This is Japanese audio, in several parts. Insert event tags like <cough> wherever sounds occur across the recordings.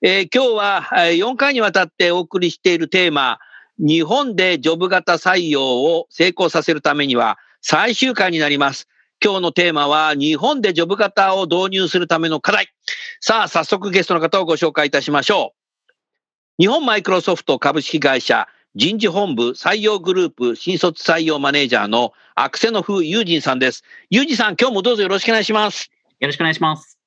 えー今日はえー4回にわたってお送りしているテーマ日本でジョブ型採用を成功させるためには最終回になります今日のテーマは日本でジョブ型を導入するための課題さあ早速ゲストの方をご紹介いたしましょう日本マイクロソフト株式会社人事本部採用グループ新卒採用マネージャーのアクセノフユージンさんです。ユージンさん、今日もどうぞよろしくお願いします。よろしくお願いします。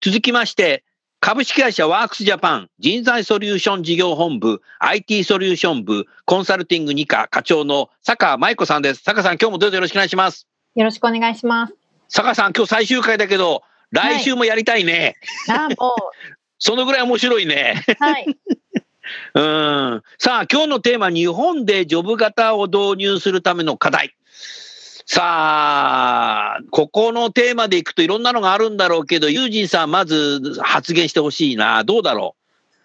続きまして、株式会社ワークスジャパン人材ソリューション事業本部 IT ソリューション部コンサルティング2課課長の坂舞子さんです。坂さん、今日もどうぞよろしくお願いします。よろしくお願いします。坂さん、今日最終回だけど、来週もやりたいね。あ、も <laughs> そのぐらい面白いね。う、はい。<laughs> うん。さあ、今日のテーマ、日本でジョブ型を導入するための課題。さあ、ここのテーマでいくといろんなのがあるんだろうけど、ユージンさん、まず発言してほしいな。どうだろ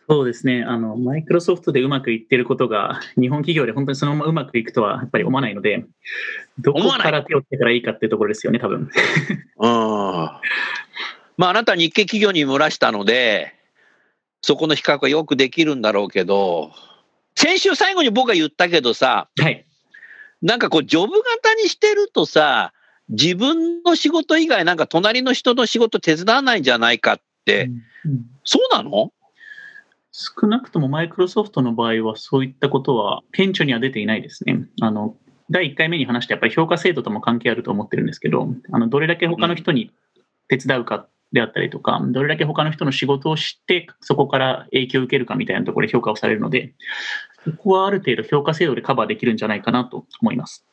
そうですね。あの、マイクロソフトでうまくいってることが、<laughs> 日本企業で本当にそのままうまくいくとはやっぱり思わないので、どこから手をつけたらいいかっていうところですよね、多分。う。<laughs> うん。まあ、あなた日系企業に漏らしたので、そこの比較はよくできるんだろうけど、先週最後に僕が言ったけどさ、はい。なんかこう、ジョブ型にしてるとさ、自分の仕事以外、なんか隣の人の仕事手伝わないんじゃないかって、うんそうなの？少なくともマイクロソフトの場合はそういったことは顕著には出ていないですね。あの、第1回目に話したやっぱり評価制度とも関係あると思ってるんですけど、あの、どれだけ他の人に手伝うかであったりとか、どれだけ他の人の仕事を知って、そこから影響を受けるかみたいなところで評価をされるので、そこはある程度評価制度でカバーできるんじゃないかなと思います。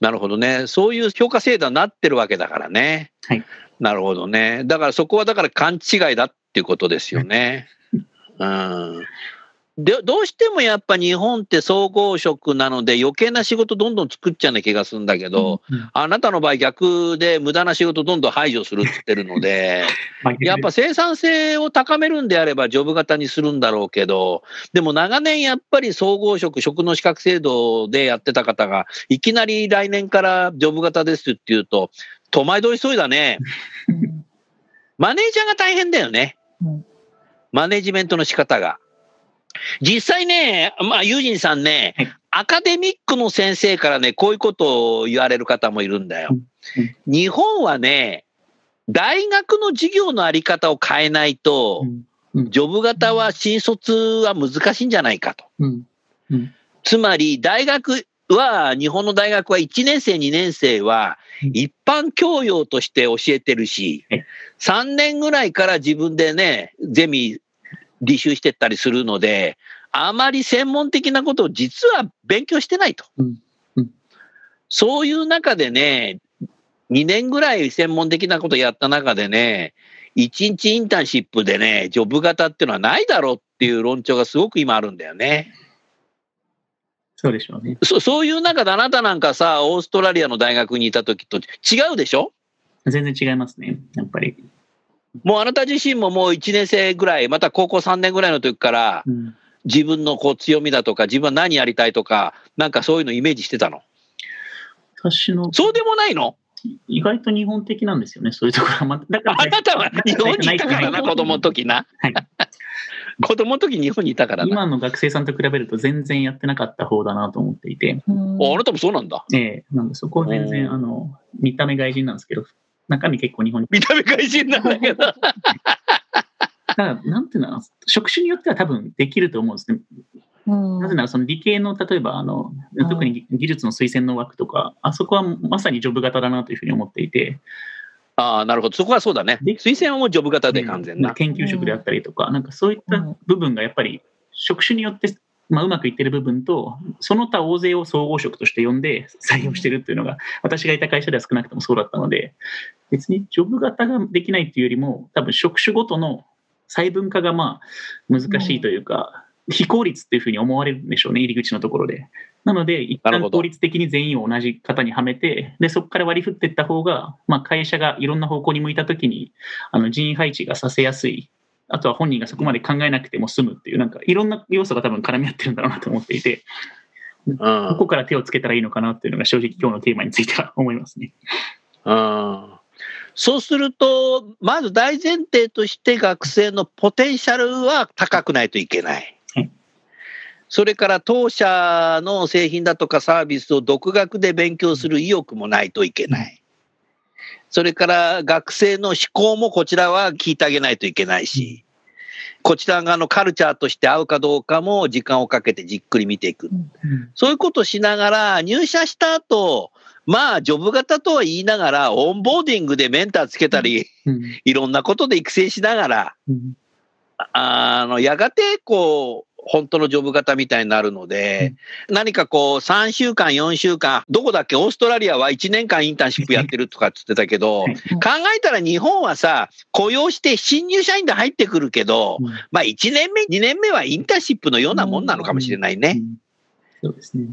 なるほどね。そういう評価制度になってるわけだからね。はい。なるほどね。だからそこはだから勘違いだっていうことですよね。<laughs> うん。で、どうしてもやっぱ日本って総合職なので余計な仕事どんどん作っちゃうな気がするんだけど、うんあなたの場合逆で無駄な仕事どんどん排除するって言ってるので、<laughs> やっぱ生産性を高めるんであればジョブ型にするんだろうけど、でも長年やっぱり総合職、職の資格制度でやってた方が、いきなり来年からジョブ型ですっていうと、戸惑いそうだね。<laughs> マネージャーが大変だよねうん。マネジメントの仕方が。実際ね、まあ、ユージンさんねはい、アカデミックの先生からね、こういうことを言われる方もいるんだよ。日本はね、大学の授業のあり方を変えないとジョブ型は新卒は難しいんじゃないかと。つまり、大学は、日本の大学は1年生、2年生はうん。一般教養として教えてるしはい、3年ぐらいから自分でね、ゼミ履修してったりするので、あまり専門的なことを実は勉強してないとうんうん。そういう中でね、2年ぐらい専門的なことやった中でね、1日インターンシップでね、ジョブ型っていうのはないだろうっていう論調がすごく今あるんだよね。そうでしょうね。そそういう中であなたなんかさ、オーストラリアの大学にいた時と違うでしょ？全然違いますね、やっぱり。もうあなた自身ももう1年生ぐらい、また高校3年ぐらいの時からうん自分のこう強みだとか、自分は何やりたいとか、なんかそういうのイメージしてたの？私のそうでもないの？意外と日本的なんですよね、そういうところは。まだからあなたは日本にいたからな、子供の時な。はい <laughs> 子供の時日本にいたからな。今の学生さんと比べると全然やってなかった方だなと思っていて、うんああなたもそうなんだ。ええなんでそこは全うん然、あの、見た目外人なんですけど、中身結構日本に。見た目外人なんだけど。<laughs> ただ、なんていうの職種によっては多分できると思うんですね。うんなぜならその理系の例えばあのうん特に技術の推薦の枠とか、あそこはまさにジョブ型だなというふうに思っていて、ああ、なるほど。そこはそうだね。で推薦はもうジョブ型で完全な。研究職であったりとか、なんかそういった部分がやっぱり職種によって、まあ、うまくいってる部分と、その他大勢を総合職として呼んで採用してるっていうのが、私がいた会社では少なくともそうだったので、別にジョブ型ができないっていうよりも、多分職種ごとの細分化がまあ難しいというか、非効率っていうふうに思われるんでしょうね、入り口のところで。なので、一旦効率的に全員を同じ型にはめて、でそこから割り振っていった方が、まあ、会社がいろんな方向に向いたときに、あの人員配置がさせやすい、あとは本人がそこまで考えなくても済むっていう、なんかいろんな要素が多分絡み合ってるんだろうなと思っていて、うんどこから手をつけたらいいのかなっていうのが正直今日のテーマについては思いますね。うんそうすると、まず大前提として学生のポテンシャルは高くないといけないはい。それから当社の製品だとかサービスを独学で勉強する意欲もないといけない。それから学生の思考もこちらは聞いてあげないといけないし、こちら側のカルチャーとして合うかどうかも時間をかけてじっくり見ていく。そういうことをしながら、入社した後、まあ、ジョブ型とは言いながら、オンボーディングでメンターつけたり、うん。いろんなことで育成しながら、うん。あの、やがて、こう、本当のジョブ型みたいになるので、何かこう、3週間、4週間、どこだっけ、オーストラリアは1年間インターンシップやってるとかって言ってたけど、はい考えたら日本はさ、雇用して新入社員で入ってくるけど、うんまあ1年目、2年目はインターンシップのようなもんなのかもしれないね。うんそうですね。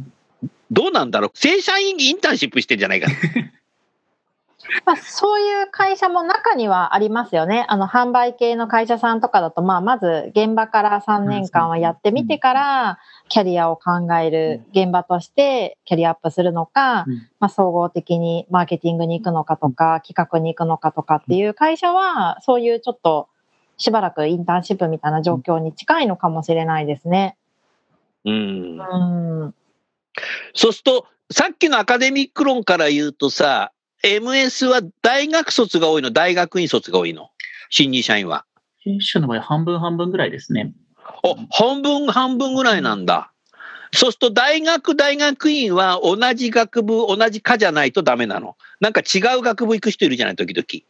どうなんだろう？正社員インターンシップしてんじゃないかな。<laughs> まあ、そういう会社も中にはありますよね。あの販売系の会社さんとかだと、まあ、まず現場から3年間はやってみてから、キャリアを考える現場としてキャリアアップするのか、うんまあ、総合的にマーケティングに行くのかとか、企画に行くのかとかっていう会社は、そういうちょっとしばらくインターンシップみたいな状況に近いのかもしれないですね。うんうん。そうすると、さっきのアカデミック論から言うとさ、MS は大学卒が多いの、大学院卒が多いの、新入社員は。弊社の場合、半分半分ぐらいですね。お、半分半分ぐらいなんだ。そうすると、大学、大学院は同じ学部、同じ科じゃないとダメなの。なんか違う学部行く人いるじゃない、時々。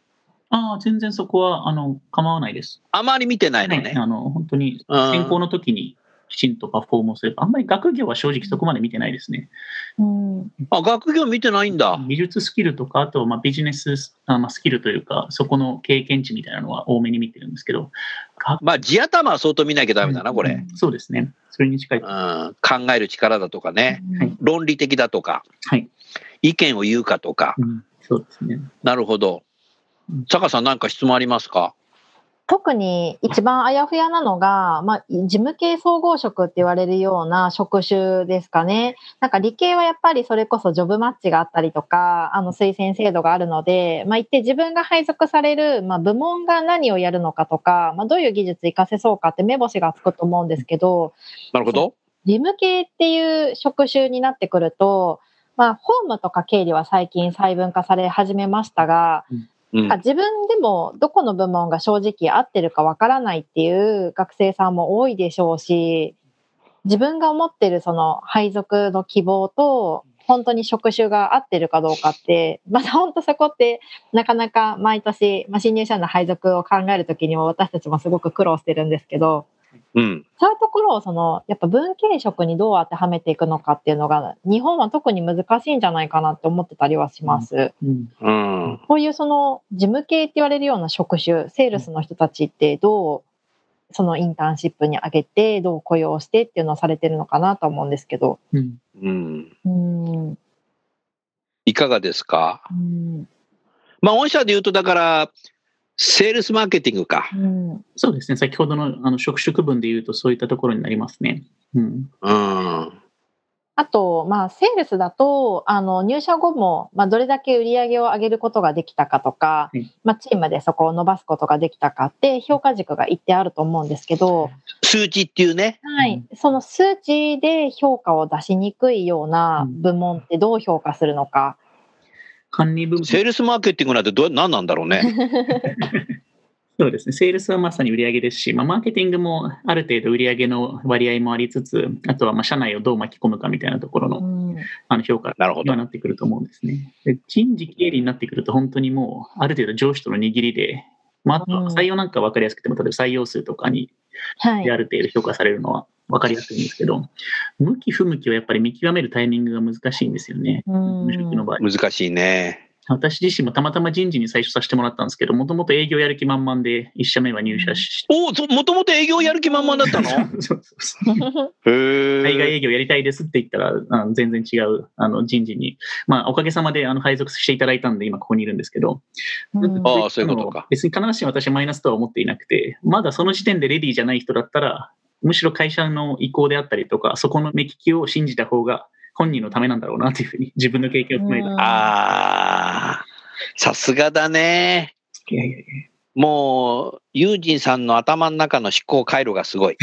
ああ、全然そこは、あの、構わないです。あまり見てないのね。はい、あの、本当に、うん専攻の時にきちんとパフォームをすれば、あんまり学業は正直そこまで見てないですね。うん。あ、学業見てないんだ。技術スキルとか、あと、まあ、ビジネスあ、まあ、スキルというか、そこの経験値みたいなのは多めに見てるんですけど、学まあ、地頭は相当見なきゃダメだな、これ。うんそうですね。それに近い。うん、は考える力だとかね、はい論理的だとか、い。意見を言うかとか。うんそうですね。なるほどうん。坂さん、何か質問ありますか？特に一番あやふやなのが、まあ、事務系総合職って言われるような職種ですかね。なんか理系はやっぱりそれこそジョブマッチがあったりとか、あの推薦制度があるので、まあ、一定自分が配属される、まあ、部門が何をやるのかとか、まあ、どういう技術活かせそうかって目星がつくと思うんですけど、なるほど。事務系っていう職種になってくると、まあ、法務とか経理は最近細分化され始めましたが、うん。自分でもどこの部門が正直合ってるかわからないっていう学生さんも多いでしょうし、自分が思ってるその配属の希望と、本当に職種が合ってるかどうかって、また本当そこってなかなか毎年、まあ、新入社員の配属を考える時にも私たちもすごく苦労してるんですけど、うん。そういうところをそのやっぱ文系職にどう当てはめていくのかっていうのが日本は特に難しいんじゃないかなって思ってたりはします。うんうん。こういうその事務系って言われるような職種、セールスの人たちってどうそのインターンシップに上げて、どう雇用してっていうのをされてるのかなと思うんですけど。うんうん。うん。いかがですか？うん。まあ、御社で言うと、だから、セールスマーケティングか。うん。そうですね。先ほどのあの職種区分で言うと、そういったところになりますね。うん。うん。あと、まあ、セールスだと、あの、入社後も、まあ、どれだけ売り上げを上げることができたかとかはい、まあ、チームでそこを伸ばすことができたかって、評価軸が一定あると思うんですけど、数値っていうね。はい。その数値で評価を出しにくいような部門ってどう評価するのか。管理部分。セールスマーケティングなんてどう、何なんだろうね。<laughs> そうですね。セールスはまさに売上ですし、まあ、マーケティングもある程度売上の割合もありつつ、あとはまあ社内をどう巻き込むかみたいなところのうんあの評価なるほどには。なってくると思うんですね。で人事経理になってくると、本当にもう、ある程度上司との握りで、まあ、あとは採用なんか分かりやすくても、例えば採用数とかにある程度評価されるのは分かりやすいんですけど、向き不向きをやっぱり見極めるタイミングが難しいんですよね。うん。無職の場合。難しいね。私自身もたまたま人事に最初させてもらったんですけど、もともと営業やる気満々で、1社目は入社しおお、そもともと営業やる気満々だったの？<laughs> そうそうそうへ海外え。営業やりたいですって言ったら、あの全然違うあの人事に、まあ、おかげさまであの配属していただいたんで、今ここにいるんですけど、うん。ああそういうことか。別に必ずしも私はマイナスとは思っていなくて、まだその時点でレディーじゃない人だったら、むしろ会社の意向であったりとか、そこの目利きを信じた方が本人のためなんだろうなというふうに、自分の経験を踏まえた。うんああ、さすがだね。いやいやいやもう、ユージンさんの頭の中の思考回路がすごい。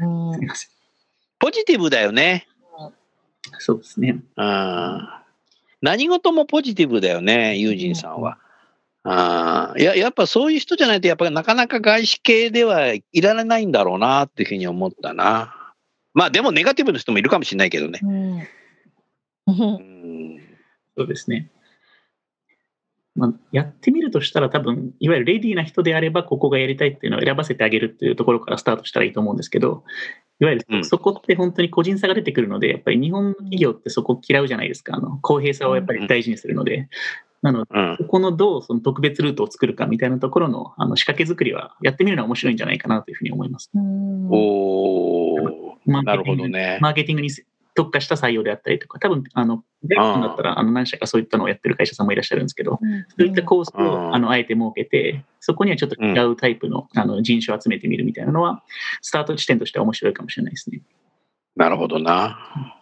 う <laughs> んすみません。ポジティブだよね。そうですね。うん。何事もポジティブだよね、ユージンさんは。あいや、やっぱそういう人じゃないと、やっぱりなかなか外資系ではいられないんだろうな、っていうふうに思ったな。まあでもネガティブな人もいるかもしれないけどね。うんうん。そうですね。まあ、やってみるとしたら多分、いわゆるレディーな人であれば、ここがやりたいっていうのを選ばせてあげるっていうところからスタートしたらいいと思うんですけど、いわゆうんるそこって本当に個人差が出てくるので、やっぱり日本の企業ってそこ嫌うじゃないですか。あの公平さをやっぱり大事にするので。なので、うん。そこのどうその特別ルートを作るかみたいなところのあの仕掛け作りはやってみるのは面白いんじゃないかなというふうに思います。うんおー、なるほどね。マーケティングに特化した採用であったりとか、多分、あの、テックだったら、あの、何社かそういったのをやってる会社さんもいらっしゃるんですけど、そういったコースうんを、あの、あえて設けて、そこにはちょっと違うタイプの、あの、人種を集めてみるみたいなのは、スタート地点としては面白いかもしれないですね。なるほどな。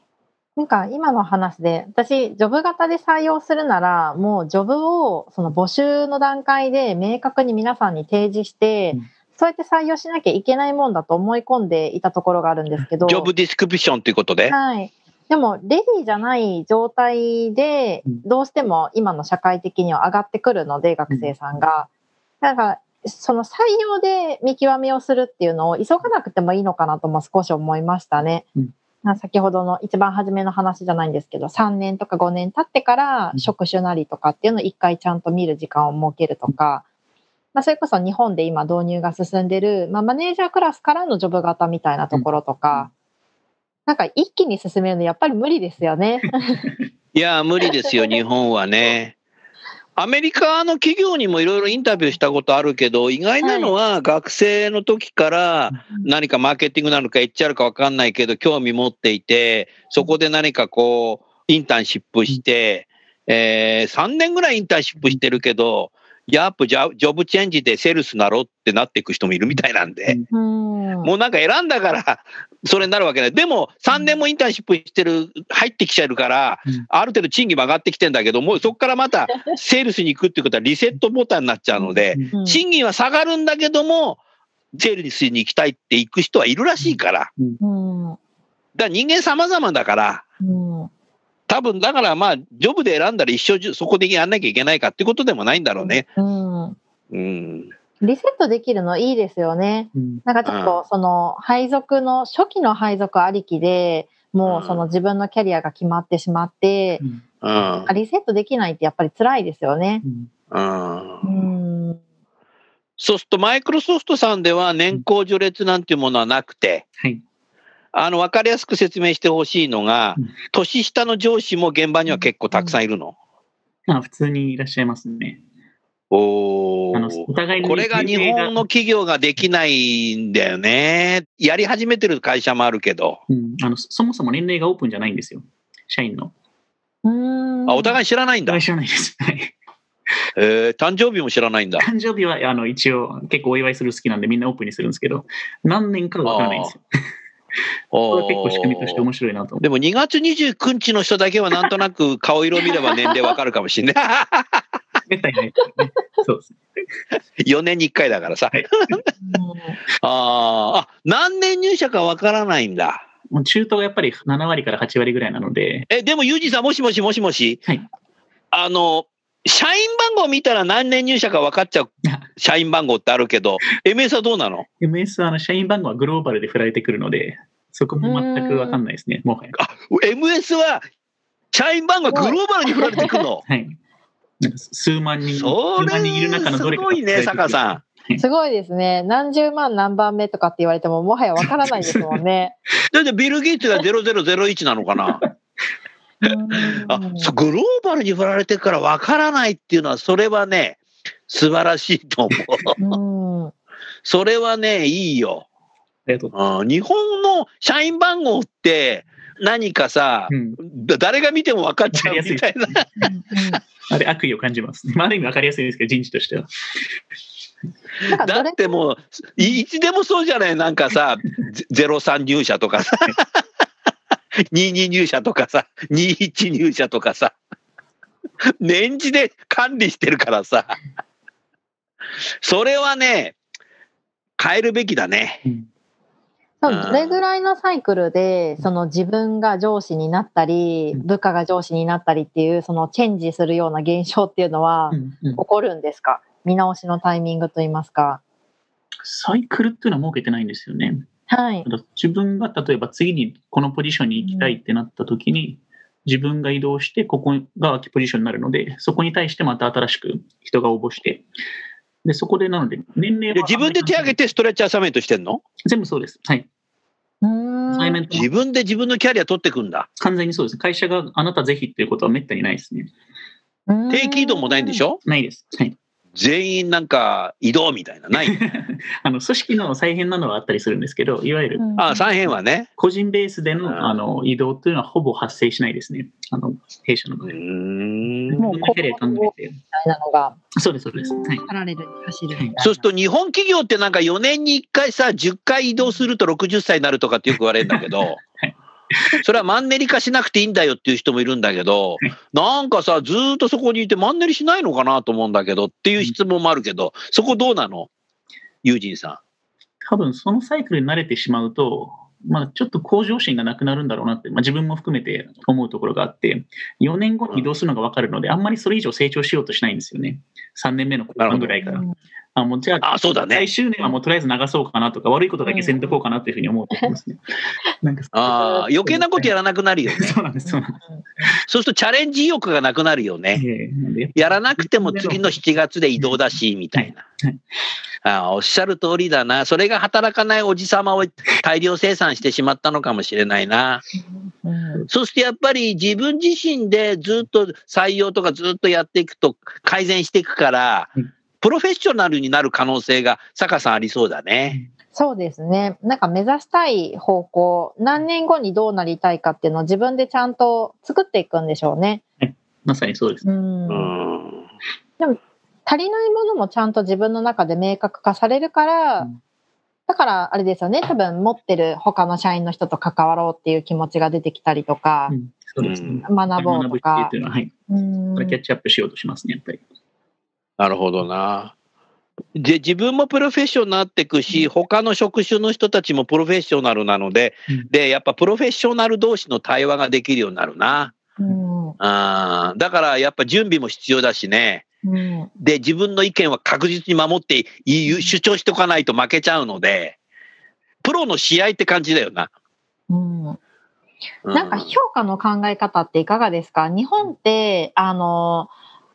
なんか今の話で私ジョブ型で採用するならもうジョブをその募集の段階で明確に皆さんに提示して、うんそうやって採用しなきゃいけないもんだと思い込んでいたところがあるんですけどジョブディスクリプションということで？はい。でも、レディーじゃない状態でうん、どうしても今の社会的には上がってくるので、学生さんが。なんか、その採用で見極めをするっていうのを急がなくてもいいのかなとも少し思いましたね。うんまあ先ほどの一番初めの話じゃないんですけど、3年とか5年経ってからうん職種なりとかっていうのを一回ちゃんと見る時間を設けるとか、まあ、それこそ日本で今導入が進んでる、まあ、マネージャークラスからのジョブ型みたいなところとか、なんか一気に進めるのやっぱり無理ですよね。<laughs> いや、無理ですよ、日本はね。アメリカの企業にもいろいろインタビューしたことあるけど、意外なのは学生の時から何かマーケティングなのか HR か分かんないけど、興味持っていて、そこで何かこう、インターンシップして、えー、3年ぐらいインターンシップしてるけど、やっぱジョブチェンジでセールスなろってなっていく人もいるみたいなんで、うん。もうなんか選んだから、それになるわけない。でも、3年もインターンシップしてる、入ってきちゃうからうん、ある程度賃金も上がってきてんだけど、もうそこからまた <laughs> セールスに行くっていうことはリセットボタンになっちゃうので、うん賃金は下がるんだけども、セールスに行きたいって行く人はいるらしいから。うんだから人間様々だから、うん多分だからまあ、ジョブで選んだら一生そこでやんなきゃいけないかってことでもないんだろうね。うんうん。リセットできるのいいですよね。うんなんかちょっとその配属の初期の配属ありきでもうその自分のキャリアが決まってしまって、うん。リセットできないってやっぱり辛いですよね。うんうんうん。そうすると、マイクロソフトさんでは年功序列なんていうものはなくて、はい。あの、わかりやすく説明してほしいのがうん、年下の上司も現場には結構たくさんいるの。まあ、普通にいらっしゃいますね。おお互いにこれが日本の企業ができないんだよね。やり始めてる会社もあるけど。うんあの、そそもそも年齢がオープンじゃないんですよ。社員の。うんあ、お互い知らないんだ。知らないです。はい。えー、誕生日も知らないんだ。誕生日は、あの、一応、結構お祝いする好きなんでみんなオープンにするんですけど、何年かはわからないんですよ。<laughs> これは結構仕組みとして面白いなと思でも2月29日の人だけはなんとなく顔色見れば年齢わかるかもしれない。う。めったにないですね。そうです。4年に1回だからさ。はい <laughs> あーあ、何年入社かわからないんだ。もう中東がやっぱり7割から8割ぐらいなので、え、でもユージさん、もしもしもしもし。はいあの、社員番号見たら何年入社か分かっちゃう <laughs> 社員番号ってあるけど、MS はどうなの？MS はあの社員番号はグローバルで振られてくるので、そこも全くわかんないですね、もはや。あ MS は社員番号がグローバルに振られてくるの？はい。なんか数万人、そ数万人いる中のどれかれすごいね、坂さん。すごいですね。何十万何番目とかって言われても、もはやわからないですもんね。<laughs> だってビル・ゲイツが0001なのかなあグローバルに振られてるから分からないっていうのは、それはね、素晴らしいと思う。うん。それはね、いいよ。ありがと日本の社員番号って何かさす。、うん。だ誰が見ても分かっちゃうみたいな。あれ、悪意を感じますね。まあ、ある意味わかりやすいですけど、人事としては。だってもう、いいつでもそうじゃない？なんかさ、<laughs> ゼ03入社とかさ、22入社とかさ、21入社とかさ、年次で管理してるからさ、それはね、変えるべきだね。うんそうどれぐらいのサイクルで、その自分が上司になったり、うん部下が上司になったりっていう、そのチェンジするような現象っていうのは起こるんですか？見直しのタイミングといいますか。サイクルっていうのは設けてないんですよね。はい。自分が例えば次にこのポジションに行きたいってなった時に、自分が移動してここが空きポジションになるので、そこに対してまた新しく人が応募して、で、そこでなので、年齢はで自分で手挙げてストレッチアサイメントしてんの？全部そうです。はい。自分で自分のキャリア取ってくんだ。完全にそうです。会社があなたぜひっていうことはめったにないですね。定期移動もないんでしょ？ないです。はい。全員なんか移動みたいな。ない？<laughs> あの組織の再編なのはあったりするんですけど、いわゆるうんあ、三辺はね。個人ベースでうんのあの移動っていうのはほぼ発生しないですね。あの弊社の場合。もう。みたいなのがそうです、そうです。はい。パラレルに走るみたいな。そうすると日本企業ってなんか4年に1回さ、10回移動すると60歳になるとかってよく言われるんだけど、<laughs> <laughs> それはマンネリ化しなくていいんだよっていう人もいるんだけど、なんかさ、ずーっとそこにいてマンネリしないのかなと思うんだけどっていう質問もあるけど、そこどうなの？ユージンさ多分そのサイクルに慣れてしまうと、まあ、ちょっと向上心がなくなるんだろうなって、まあ、自分も含めて思うところがあって、4年後に移動するのが分かるので、あんまりそれ以上成長しようとしないんですよね。3年目の後半ぐらいから。あもうじゃああそうだね最終年はもうとりあえず流そうかなとか、悪いことだけせんとこうかなというふうに思うと思いますね。<laughs> なんかん。ああ、余計なことやらなくなるよね。<laughs> そうなんです、そうなんでそうするとチャレンジ意欲がなくなるよす。ね。やらなくても次の7月で移動だし、みたいなはい。ああおっしゃる通りだな。それが働かないおじさまを大量生産してしまったのかもしれないな。うんそしてやっぱり自分自身でずっと採用とかずっとやっていくと改善していくからうん、プロフェッショナルになる可能性が坂さんありそうだね。そうですね。なんか目指したい方向、何年後にどうなりたいかっていうのを自分でちゃんと作っていくんでしょうね。まさにそうです。うんうん。足りないものもちゃんと自分の中で明確化されるから、うんだからあれですよね、多分持ってる他の社員の人と関わろうっていう気持ちが出てきたりとかう、んそうですね。学ぼうと学ぶってかいう。のは、はい。うんこれキャッチアップしようとしますね、やっぱり。なるほどな。で、自分もプロフェッショナルになっていくし、他の職種の人たちもプロフェッショナルなので、うんで、やっぱプロフェッショナル同士の対話ができるようになるな。うんあーだからやっぱ準備も必要だしね。うんで、自分の意見は確実に守って主張しておかないと負けちゃうので、プロの試合って感じだよな。うんうなんか評価の考え方っていかがですか？日本って、あの、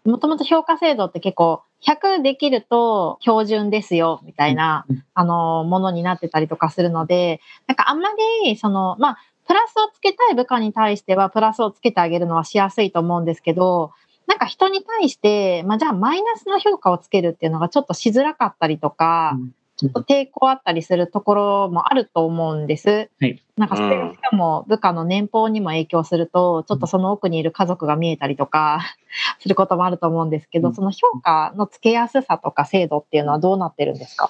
もともと評価制度って結構、100できると標準ですよ、みたいなうん、あの、ものになってたりとかするので、なんかあんまり、その、まあ、プラスをつけたい部下に対しては、プラスをつけてあげるのはしやすいと思うんですけど、なんか人に対して、まあ、じゃあマイナスの評価をつけるっていうのがちょっとしづらかったりとか、ちょっと抵抗あったりするところもあると思うんです。はい。なんかそれがしかも部下の年俸にも影響すると、ちょっとその奥にいる家族が見えたりとか <laughs> することもあると思うんですけど、うん。その評価のつけやすさとか制度っていうのはどうなってるんですか？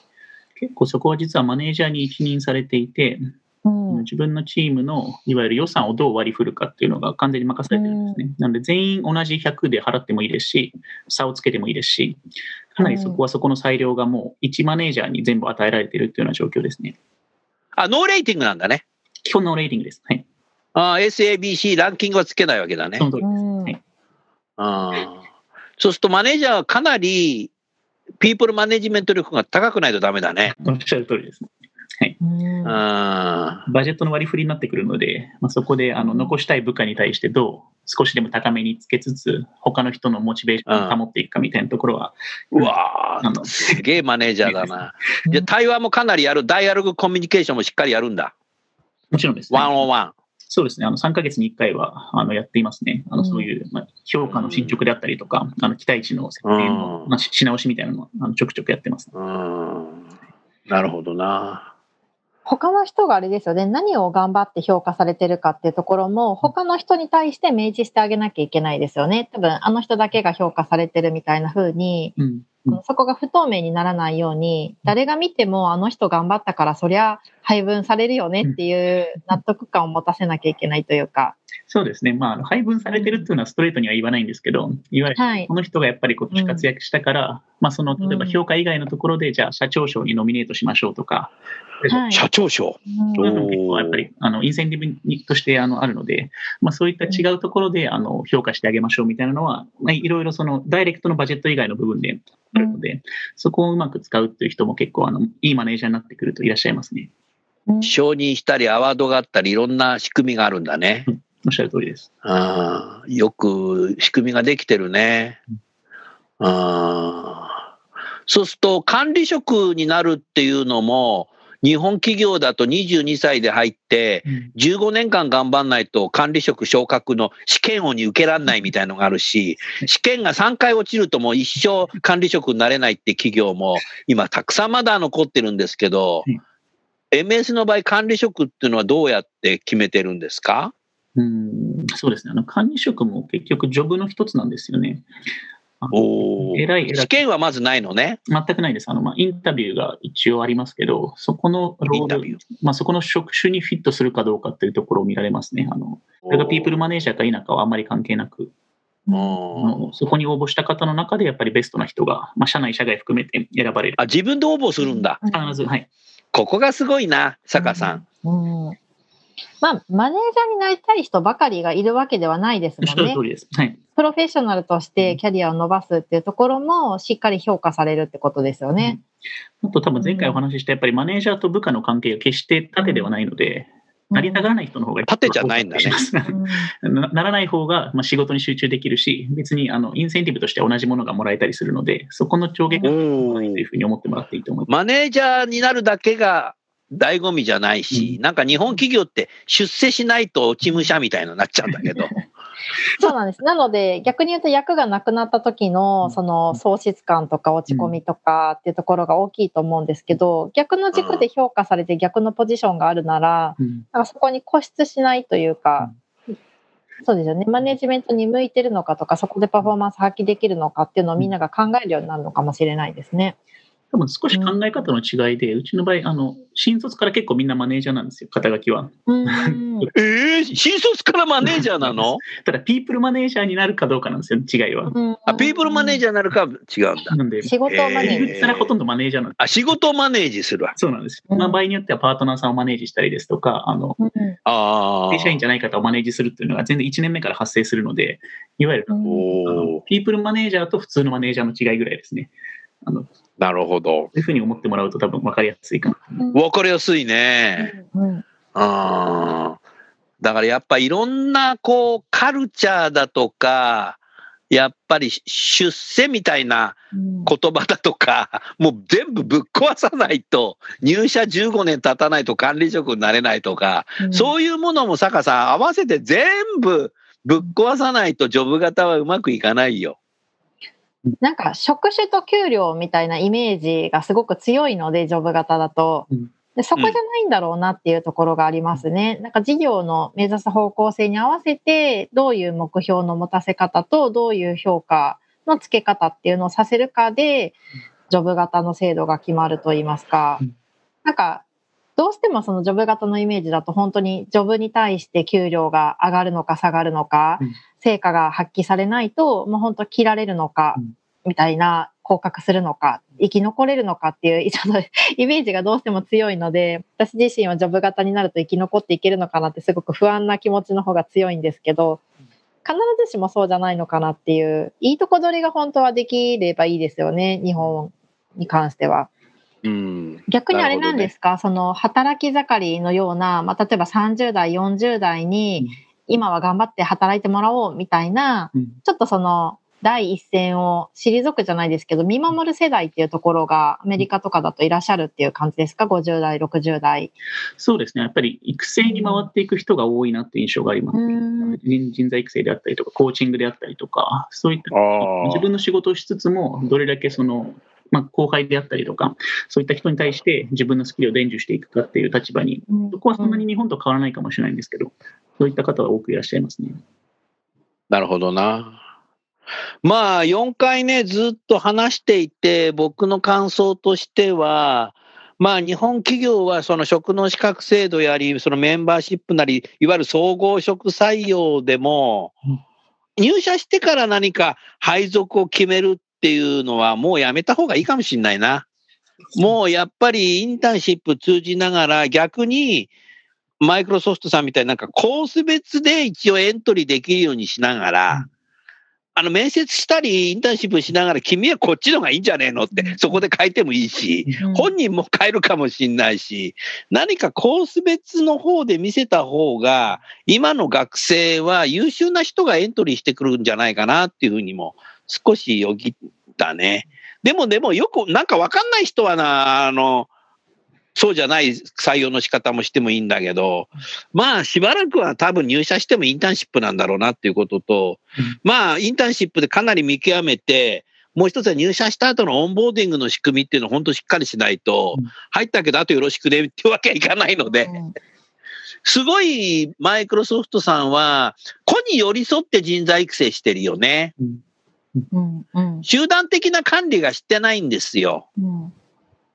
結構そこは実はマネージャーに一任されていて、うん。自分のチームのいわゆる予算をどう割り振るかっていうのが完全に任されてるんですね。なので全員同じ100で払ってもいいですし、差をつけてもいいですし、かなりそこはそこの裁量がもう1マネージャーに全部与えられているっていうような状況ですね。あ、ノーレーティングなんだね。基本のレーティングです。はい。あ SABC ランキングはつけないわけだねそ。の通りです。うんはいあーそうするとマネージャーはかなり、ピープルマネジメント力が高くないとダメだね。おっしゃる通りですね。うん。バジェットの割り振りになってくるので、まあ、そこであの残したい部下に対してどう少しでも高めにつけつつ、他の人のモチベーションを保っていくかみたいなところは、うわー、あのすげえマネージャーだな。じゃあ対話もかなりやる、ダイアログコミュニケーションもしっかりやるんだ。もちろんですね。ワンオンワン。そうですね。あの、3ヶ月に1回は、あの、やっていますね。あの、うんそういう、まあ、評価の進捗であったりとか、あの、期待値の設定の、うんまあ、しし直しみたいなのを、あの、ちょくちょくやってます。うん。なるほどな。他の人があれですよね、何を頑張って評価されてるかっていうところも、他の人に対して明示してあげなきゃいけないですよね。多分、あの人だけが評価されてるみたいな風に、うん。うんそこが不透明にならないように、誰が見てもあの人頑張ったからそりゃ配分されるよねっていう納得感を持たせなきゃいけないというか。そうですね。まああの、配分されてるっていうのはストレートには言わないんですけど、いわゆる、はいこ。の人がやっぱり今年活躍したから、まあ、その、例えば評価以外のところで、じゃあ、社長賞にノミネートしましょうとか、はい社長賞。そういうのもお結構やっぱり、あの、インセンティブにとしてあのあるので、まあそういった違うところで、あの、評価してあげましょうみたいなのは、まあいろいろその、ダイレクトのバジェット以外の部分であるので、そこをうまく使うっていう人も結構、あの、いいマネージャーになってくるといらっしゃいますね。うん承認したり、アワードがあったり、いろんな仕組みがあるんだね。おっしゃる通りです。うんよく仕組みができてるね。うんそうすると、管理職になるっていうのも、日本企業だと22歳で入って、15年間頑張んないと管理職昇格の試験をに受けられないみたいのがあるし、試験が3回落ちるともう一生管理職になれないって企業も今たくさんまだ残ってるんですけどうん、MS の場合管理職っていうのはどうやって決めてるんですか？うん、そうですね。あの、管理職も結局ジョブの一つなんですよね。おー偉い試験はまずないのね。全くないです。あの、まあ、インタビューが一応ありますけど、そこのローまあ、そこの職種にフィットするかどうかっていうところを見られますね。あの、それがピープルマネージャーか否かはあんまり関係なく、そこに応募した方の中でやっぱりベストな人が、まあ、社内、社外含めて選ばれる。あ、自分で応募するんだ。必ず、はい。ここがすごいな、坂さん。うんまあ、マネージャーになりたい人ばかりがいるわけではないですもんねる通。りです。はい。プロフェッショナルとしてキャリアを伸ばすっていうところもしっかり評価されるってことですよね。あと多分前回お話ししたやっぱりマネージャーと部下の関係が決して縦ではないので、なりたがらない人の方が縦じゃないんだね。うん。な <laughs> ならない方がまあ仕事に集中できるし、別にあのインセンティブとして同じものがもらえたりするので、そこの上下関係がないというふうに思ってもらっていいと思います。マネージャーになるだけが醍醐味じゃないし、なんか日本企業って出世しないと落ち武者みたいになっちゃうんだけど。<laughs> そうなんです。なので逆に言うと役がなくなった時のその喪失感とか落ち込みとかっていうところが大きいと思うんですけど、逆の軸で評価されて逆のポジションがあるなら、うんなんかそこに固執しないというか、そうですよね。マネジメントに向いてるのかとか、そこでパフォーマンス発揮できるのかっていうのをみんなが考えるようになるのかもしれないですね。多分少し考え方の違いで、うちの場合、あの、新卒から結構みんなマネージャーなんですよ、肩書きは。うん。<laughs> ええ新卒からマネージャーなの？<laughs> ただ、ピープルマネージャーになるかどうかなんですよ、違いは。あ、ピープルマネージャーになるか違うんだ。なんで、仕事をマネージほとんどマネージャーなんです。あ、仕事をマネージするわ。そうなんです。うんまあ、場合によってはパートナーさんをマネージしたりですとか、あの、うんああ。正社員じゃない方をマネージするっていうのが全然1年目から発生するので、いわゆる、うんピープルマネージャーと普通のマネージャーの違いぐらいですね。あの、そなるほど。ういうふうに思ってもらうと多分分かりやすいかなと思います。わかりやすいね。うんあーだからやっぱいろんなこうカルチャーだとか、やっぱり出世みたいなうん言葉だとか、もう全部ぶっ壊さないと、入社15年経たないと管理職になれないとか、そういうものも坂さん合わせて全部ぶっ壊さないとジョブ型はうまくいかないよ。なんか職種と給料みたいなイメージがすごく強いので、ジョブ型だとうん。でそこじゃないんだろうなっていうところがありますね。なんか事業の目指す方向性に合わせて、どういう目標の持たせ方と、どういう評価の付け方っていうのをさせるかで、ジョブ型の制度が決まるといいますかうん。なんか、どうしてもそのジョブ型のイメージだと本当にジョブに対して給料が上がるのか下がるのか、うん成果が発揮されないと、もう本当切られるのかうん、みたいな、降格するのか、生き残れるのかっていう、<laughs> そのイメージがどうしても強いので、私自身はジョブ型になると生き残っていけるのかなってすごく不安な気持ちの方が強いんですけど、必ずしもそうじゃないのかなっていう、いいとこ取りが本当はできればいいですよね、日本に関しては。うん。逆にあれなんですか、その働き盛りのような、まあ、例えば30代、40代に、今は頑張って働いてもらおうみたいな、うんちょっとその第一線を退くじゃないですけど、見守る世代っていうところがアメリカとかだといらっしゃるっていう感じですか ?50 代、60代。そうですね。やっぱり育成に回っていく人が多いなっていう印象があります。うん人人材育成であったりとか、コーチングであったりとか、そういったあ自分の仕事をしつつも、どれだけその、まあ、後輩であったりとか、そういった人に対して自分のスキルを伝授していくかっていう立場に、そこはそんなに日本と変わらないかもしれないんですけど、そういった方は多くいらっしゃいますね。なるほどな。まあ、4回ね、ずっと話していて、僕の感想としては、まあ、日本企業はその職能資格制度やり、そのメンバーシップなり、いわゆる総合職採用でもうん、入社してから何か配属を決めるっていうのは、もうやめた方がいいかもしれないな。もうやっぱりインターンシップ通じながら、逆に、マイクロソフトさんみたいになんかコース別で一応エントリーできるようにしながら、あの面接したりインターンシップしながら君はこっちの方がいいんじゃねえのってそこで書いてもいいし、うん。本人も変えるかもしんないし、何かコース別の方で見せた方が、今の学生は優秀な人がエントリーしてくるんじゃないかなっていうふうにも少しよぎったね。でもでもよくなんかわかんない人はな、あの、そうじゃない採用の仕方もしてもいいんだけど、まあしばらくは多分入社してもインターンシップなんだろうなっていうこととうん、まあインターンシップでかなり見極めて、もう一つは入社した後のオンボーディングの仕組みっていうのを本当しっかりしないとうん、入ったけどあとよろしくねっていうわけはいかないので、すごいマイクロソフトさんは、個に寄り添って人材育成してるよね。うんうん集団的な管理がしてないんですよ。うん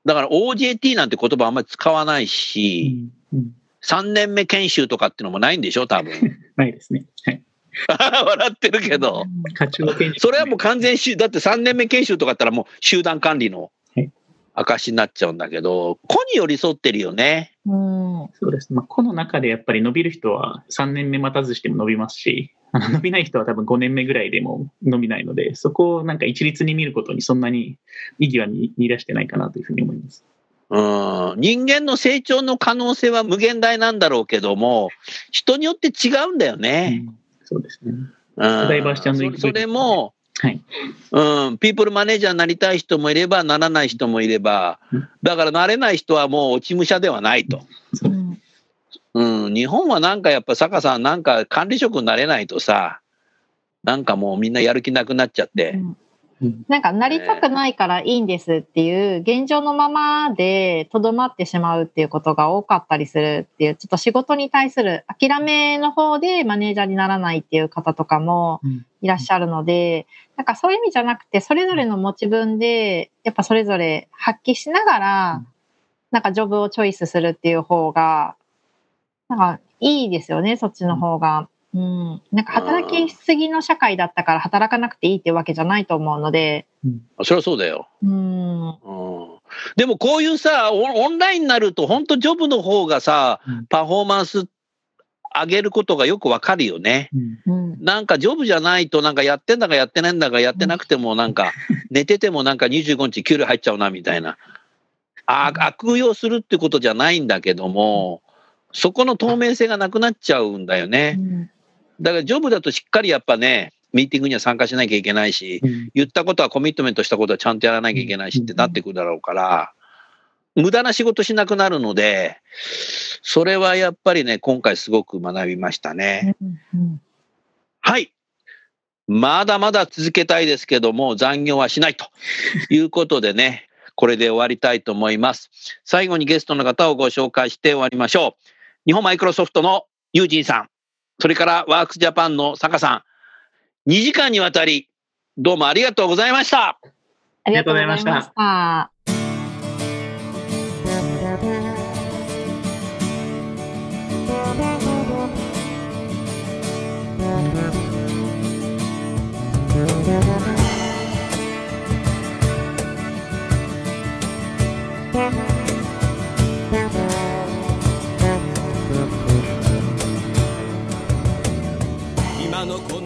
だから OJT なんて言葉あんまり使わないし、うん3年目研修とかっていうのもないんでしょ、多分。<laughs> ないですね。はい。<laughs> 笑ってるけど。課長研修それはもう完全集、だって3年目研修とかだったらもう集団管理のはい証になっちゃうんだけど、個に寄り添ってるよね。うんそうです。まあ、この中でやっぱり伸びる人は3年目待たずしても伸びますし、あの伸びない人は多分5年目ぐらいでも伸びないので、そこをなんか一律に見ることにそんなに意義は見見出してないかなというふうに思います。うん、人間の成長の可能性は無限大なんだろうけども、人によって違うんだよね。うんそうですね。うんダイバーシティそれそれも、はい。うん、ピープルマネージャーになりたい人もいれば、ならない人もいればうん、だからなれない人はもう落ち武者ではないと。うんうん、日本はなんかやっぱ坂さん、なんか管理職になれないとさ、なんかもうみんなやる気なくなっちゃって。うん。なんかなりたくないからいいんですっていう現状のままでとどまってしまうっていうことが多かったりするっていうちょっと仕事に対する諦めの方でマネージャーにならないっていう方とかもうん。いらっしゃるのでなんかそういう意味じゃなくてそれぞれの持ち分でやっぱそれぞれ発揮しながらなんかジョブをチョイスするっていう方がなんかいいですよねそっちの方が。うん、なんか働きすぎの社会だったから働かなくていいっていうわけじゃないと思うので、そりゃそうだよ。うん、うん。でもこういうさ、オンラインになると、本当ジョブの方がさうん、パフォーマンス上げることがよくわかるよね。うん。うん、なんかジョブじゃないと、なんかやってんだかやってないんだかやってなくても、なんか寝ててもなんか25日給料入っちゃうなみたいな。あ悪用するってことじゃないんだけども、そこの透明性がなくなっちゃうんだよね。だからジョブだとしっかりやっぱね、ミーティングには参加しなきゃいけないし、うん言ったことはコミットメントしたことはちゃんとやらなきゃいけないしってなってくるだろうから、無駄な仕事しなくなるので、それはやっぱりね、今回すごく学びましたね。うんはい。まだまだ続けたいですけども、残業はしないと <laughs> いうことでね、これで終わりたいと思います。最後にゲストの方をご紹介して終わりましょう。日本マイクロソフトのユージンさん、それからワークスジャパンの坂さん、2時間にわたり、どうもありがとうございました。ありがとうございましありが